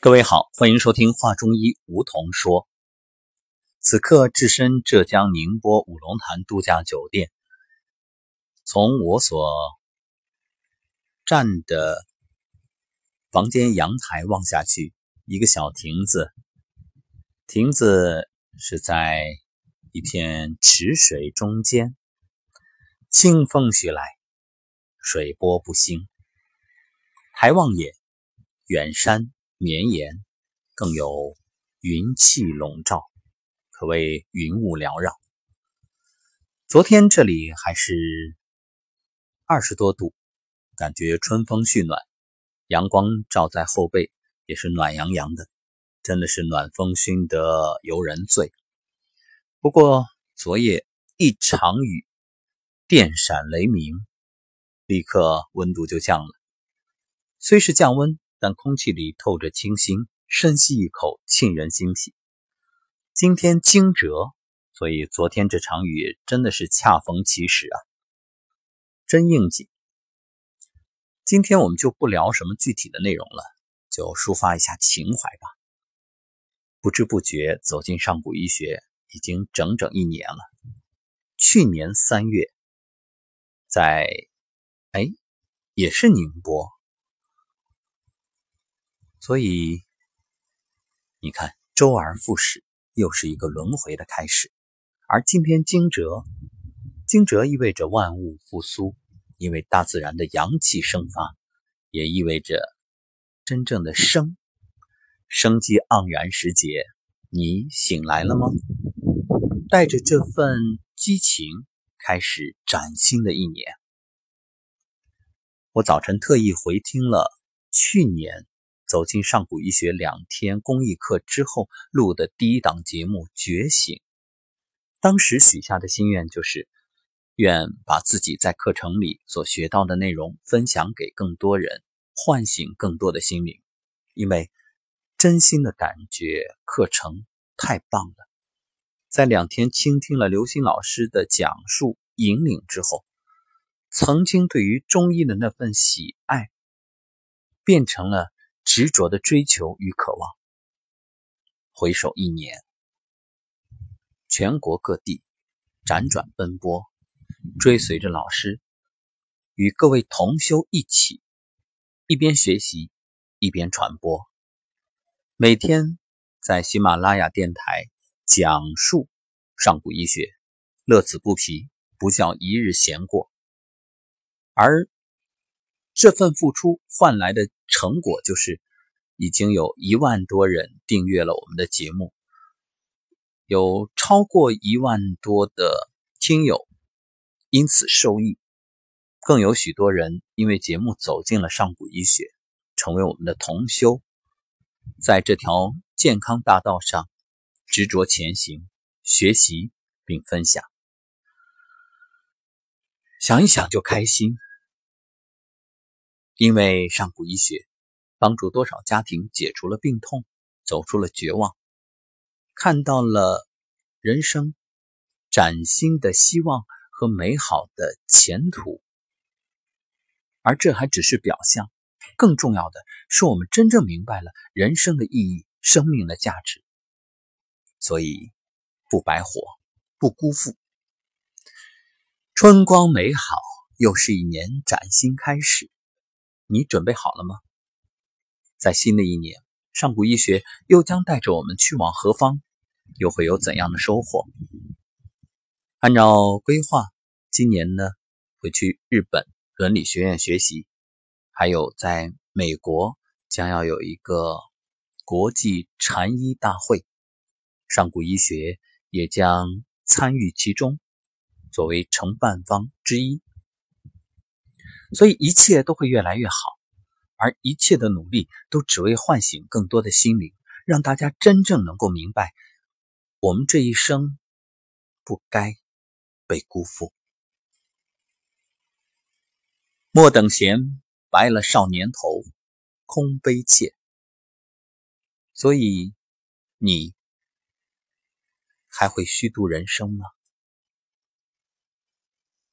各位好，欢迎收听《话中医》，梧桐说。此刻置身浙江宁波五龙潭度假酒店，从我所站的房间阳台望下去，一个小亭子，亭子是在一片池水中间，清风徐来，水波不兴。抬望眼，远山。绵延，更有云气笼罩，可谓云雾缭绕。昨天这里还是二十多度，感觉春风煦暖，阳光照在后背也是暖洋洋的，真的是暖风熏得游人醉。不过昨夜一场雨，电闪雷鸣，立刻温度就降了。虽是降温。但空气里透着清新，深吸一口，沁人心脾。今天惊蛰，所以昨天这场雨真的是恰逢其时啊，真应景。今天我们就不聊什么具体的内容了，就抒发一下情怀吧。不知不觉走进上古医学已经整整一年了。去年三月，在哎，也是宁波。所以，你看，周而复始，又是一个轮回的开始。而今天惊蛰，惊蛰意味着万物复苏，因为大自然的阳气生发，也意味着真正的生，生机盎然时节。你醒来了吗？带着这份激情，开始崭新的一年。我早晨特意回听了去年。走进上古医学两天公益课之后录的第一档节目《觉醒》，当时许下的心愿就是，愿把自己在课程里所学到的内容分享给更多人，唤醒更多的心灵。因为真心的感觉课程太棒了，在两天倾听了刘星老师的讲述引领之后，曾经对于中医的那份喜爱，变成了。执着的追求与渴望。回首一年，全国各地辗转奔波，追随着老师，与各位同修一起，一边学习，一边传播。每天在喜马拉雅电台讲述上古医学，乐此不疲，不叫一日闲过。而这份付出换来的成果，就是已经有一万多人订阅了我们的节目，有超过一万多的听友因此受益，更有许多人因为节目走进了上古医学，成为我们的同修，在这条健康大道上执着前行，学习并分享，想一想就开心。因为上古医学帮助多少家庭解除了病痛，走出了绝望，看到了人生崭新的希望和美好的前途。而这还只是表象，更重要的是我们真正明白了人生的意义、生命的价值。所以，不白活，不辜负。春光美好，又是一年崭新开始。你准备好了吗？在新的一年，上古医学又将带着我们去往何方？又会有怎样的收获？按照规划，今年呢会去日本伦理学院学习，还有在美国将要有一个国际禅医大会，上古医学也将参与其中，作为承办方之一。所以一切都会越来越好，而一切的努力都只为唤醒更多的心灵，让大家真正能够明白，我们这一生不该被辜负。莫等闲，白了少年头，空悲切。所以，你还会虚度人生吗？